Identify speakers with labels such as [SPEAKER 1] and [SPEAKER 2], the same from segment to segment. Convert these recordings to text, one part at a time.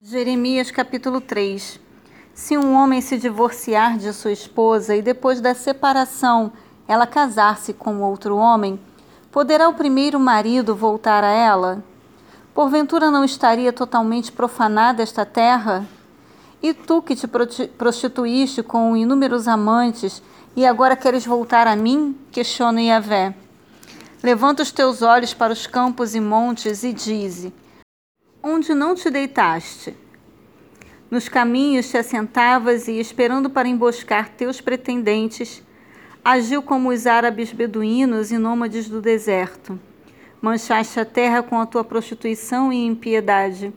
[SPEAKER 1] Jeremias capítulo 3 Se um homem se divorciar de sua esposa e depois da separação ela casar-se com outro homem, poderá o primeiro marido voltar a ela? Porventura não estaria totalmente profanada esta terra? E tu que te prostituíste com inúmeros amantes e agora queres voltar a mim? Questiona Yahvé. Levanta os teus olhos para os campos e montes e dize: onde não te deitaste. Nos caminhos te assentavas e, esperando para emboscar teus pretendentes, agiu como os árabes beduínos e nômades do deserto. Manchaste a terra com a tua prostituição e impiedade.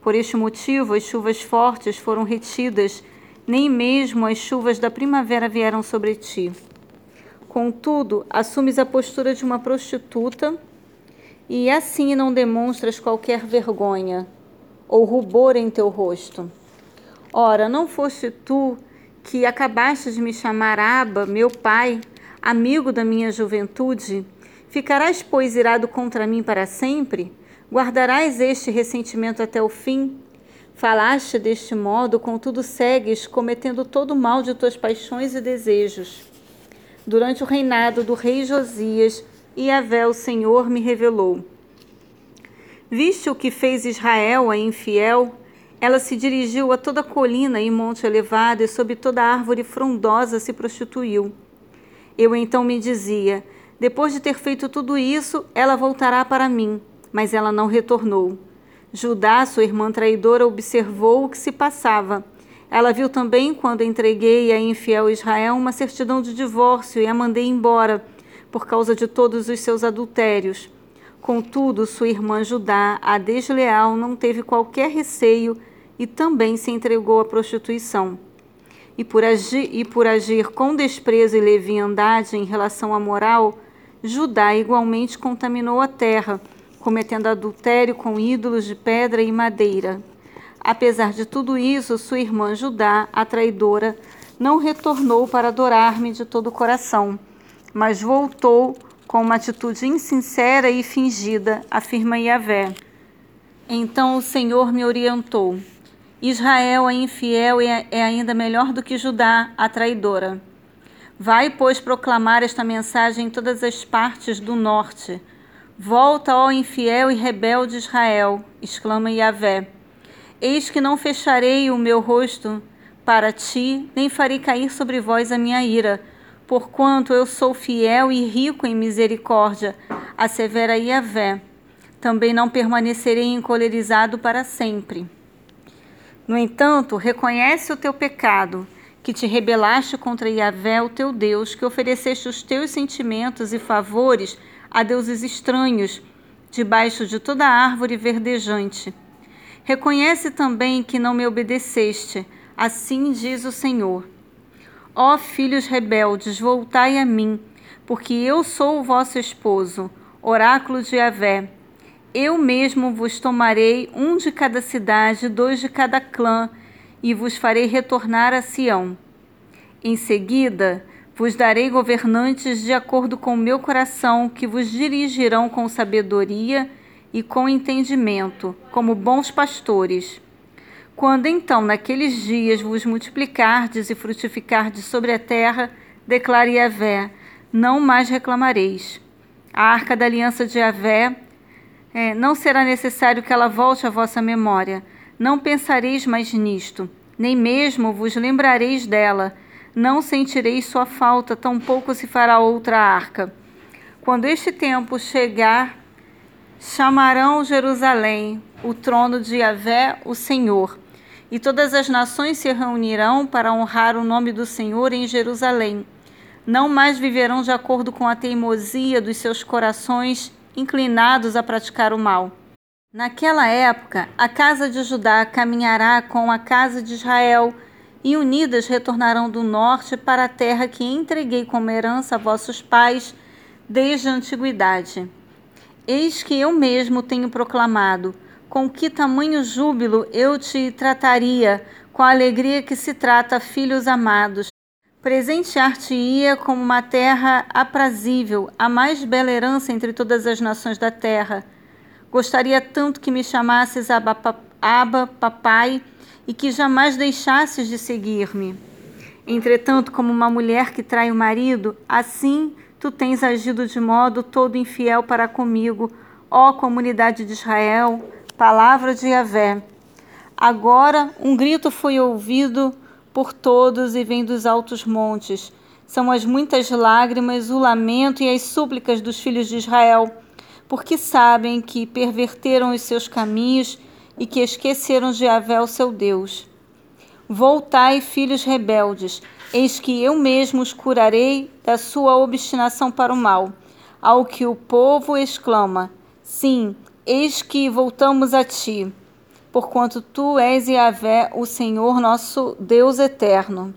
[SPEAKER 1] Por este motivo, as chuvas fortes foram retidas, nem mesmo as chuvas da primavera vieram sobre ti. Contudo, assumes a postura de uma prostituta e assim não demonstras qualquer vergonha ou rubor em teu rosto. Ora, não foste tu que acabaste de me chamar Aba, meu pai, amigo da minha juventude? Ficarás, pois, irado contra mim para sempre? Guardarás este ressentimento até o fim? Falaste deste modo, contudo segues cometendo todo o mal de tuas paixões e desejos. Durante o reinado do rei Josias, e Yahvé, o Senhor, me revelou. Viste o que fez Israel, a infiel? Ela se dirigiu a toda colina e monte elevado, e sob toda árvore frondosa se prostituiu. Eu então me dizia: depois de ter feito tudo isso, ela voltará para mim. Mas ela não retornou. Judá, sua irmã traidora, observou o que se passava. Ela viu também quando entreguei a infiel Israel uma certidão de divórcio e a mandei embora por causa de todos os seus adultérios. Contudo, sua irmã Judá, a desleal, não teve qualquer receio e também se entregou à prostituição. E por agir, e por agir com desprezo e leviandade em relação à moral, Judá igualmente contaminou a terra, cometendo adultério com ídolos de pedra e madeira. Apesar de tudo isso, sua irmã Judá, a traidora, não retornou para adorar-me de todo o coração mas voltou com uma atitude insincera e fingida, afirma Yahvé. Então o Senhor me orientou. Israel é infiel e é, é ainda melhor do que Judá, a traidora. Vai, pois, proclamar esta mensagem em todas as partes do norte. Volta, ó infiel e rebelde Israel, exclama Yahvé. Eis que não fecharei o meu rosto para ti, nem farei cair sobre vós a minha ira porquanto eu sou fiel e rico em misericórdia, assevera Yahvé. Também não permanecerei encolerizado para sempre. No entanto, reconhece o teu pecado, que te rebelaste contra Yahvé, o teu Deus, que ofereceste os teus sentimentos e favores a deuses estranhos, debaixo de toda árvore verdejante. Reconhece também que não me obedeceste, assim diz o Senhor. Ó filhos rebeldes, voltai a mim, porque eu sou o vosso esposo, oráculo de Yahvé. Eu mesmo vos tomarei um de cada cidade, dois de cada clã, e vos farei retornar a Sião. Em seguida, vos darei governantes de acordo com o meu coração, que vos dirigirão com sabedoria e com entendimento, como bons pastores. Quando então naqueles dias vos multiplicardes e frutificardes sobre a terra, declare Yahvé, não mais reclamareis. A arca da aliança de Yahvé, é, não será necessário que ela volte à vossa memória. Não pensareis mais nisto, nem mesmo vos lembrareis dela. Não sentireis sua falta, tampouco se fará outra arca. Quando este tempo chegar, chamarão Jerusalém, o trono de Yahvé, o Senhor e todas as nações se reunirão para honrar o nome do Senhor em Jerusalém. Não mais viverão de acordo com a teimosia dos seus corações inclinados a praticar o mal. Naquela época, a casa de Judá caminhará com a casa de Israel, e unidas retornarão do norte para a terra que entreguei como herança a vossos pais desde a antiguidade. Eis que eu mesmo tenho proclamado: com que tamanho júbilo eu te trataria, com a alegria que se trata filhos amados. Presentear-te-ia como uma terra aprazível, a mais bela herança entre todas as nações da terra. Gostaria tanto que me chamasses Aba, papai, e que jamais deixasses de seguir-me. Entretanto, como uma mulher que trai o marido, assim tu tens agido de modo todo infiel para comigo, ó comunidade de Israel, palavra de Yahvé. Agora um grito foi ouvido por todos e vem dos altos montes. São as muitas lágrimas, o lamento e as súplicas dos filhos de Israel, porque sabem que perverteram os seus caminhos e que esqueceram de Yahvé, o seu Deus. Voltai, filhos rebeldes, eis que eu mesmo os curarei da sua obstinação para o mal. Ao que o povo exclama: Sim, eis que voltamos a ti, porquanto tu és Yahvé, o Senhor nosso Deus eterno.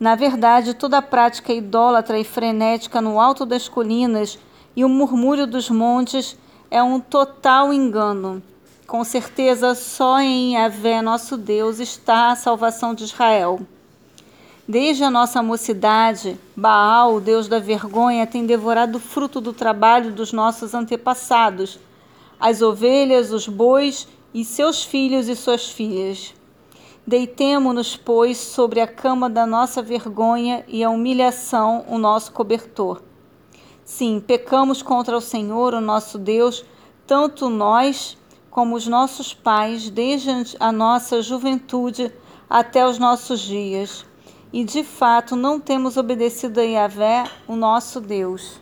[SPEAKER 1] Na verdade, toda a prática idólatra e frenética no alto das colinas e o murmúrio dos montes é um total engano. Com certeza, só em Yahvé, nosso Deus, está a salvação de Israel. Desde a nossa mocidade, Baal, o Deus da vergonha, tem devorado o fruto do trabalho dos nossos antepassados, as ovelhas, os bois e seus filhos e suas filhas. Deitemo-nos, pois, sobre a cama da nossa vergonha e a humilhação, o nosso cobertor. Sim, pecamos contra o Senhor, o nosso Deus, tanto nós como os nossos pais, desde a nossa juventude até os nossos dias. E de fato não temos obedecido a Yahvé, o nosso Deus.